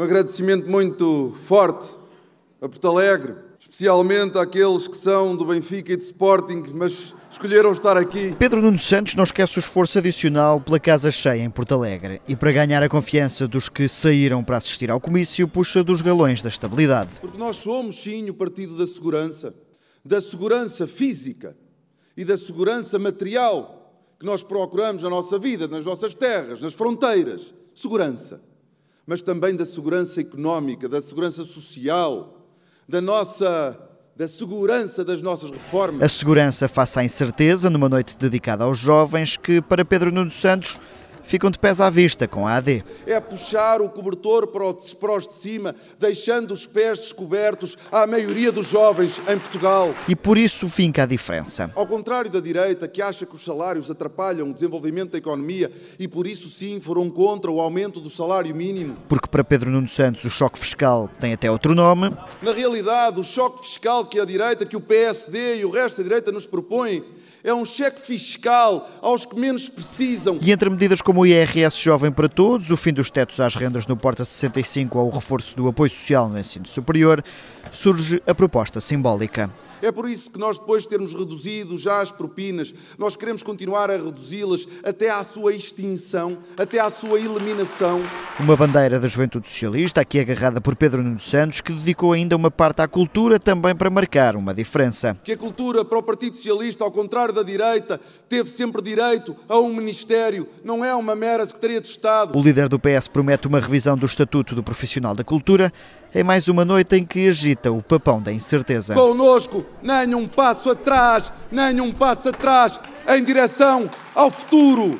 Um agradecimento muito forte a Porto Alegre, especialmente àqueles que são do Benfica e do Sporting, mas escolheram estar aqui. Pedro Nuno Santos não esquece o esforço adicional pela casa cheia em Porto Alegre e para ganhar a confiança dos que saíram para assistir ao comício, puxa dos galões da estabilidade. Porque nós somos, sim, o partido da segurança, da segurança física e da segurança material que nós procuramos na nossa vida, nas nossas terras, nas fronteiras. Segurança. Mas também da segurança económica, da segurança social, da nossa da segurança das nossas reformas. A segurança face à incerteza numa noite dedicada aos jovens que, para Pedro Nuno Santos, ficam de pés à vista com a AD. É puxar o cobertor para os de cima, deixando os pés descobertos à maioria dos jovens em Portugal. E por isso finca a diferença. Ao contrário da direita, que acha que os salários atrapalham o desenvolvimento da economia e por isso sim foram contra o aumento do salário mínimo. Porque para Pedro Nuno Santos o choque fiscal tem até outro nome. Na realidade, o choque fiscal que a direita, que o PSD e o resto da direita nos propõem é um cheque fiscal aos que menos precisam. E entre medidas como o IRS jovem para todos, o fim dos tetos às rendas no Porta 65 ou o reforço do apoio social no ensino superior, surge a proposta simbólica. É por isso que nós, depois de termos reduzido já as propinas, nós queremos continuar a reduzi-las até à sua extinção, até à sua eliminação. Uma bandeira da Juventude Socialista, aqui agarrada por Pedro Nuno Santos, que dedicou ainda uma parte à cultura também para marcar uma diferença. Que a cultura para o Partido Socialista, ao contrário da direita, teve sempre direito a um ministério, não é uma mera Secretaria de Estado. O líder do PS promete uma revisão do Estatuto do Profissional da Cultura em mais uma noite em que agita o papão da incerteza. Conosco nem um passo atrás, nem um passo atrás em direção ao futuro.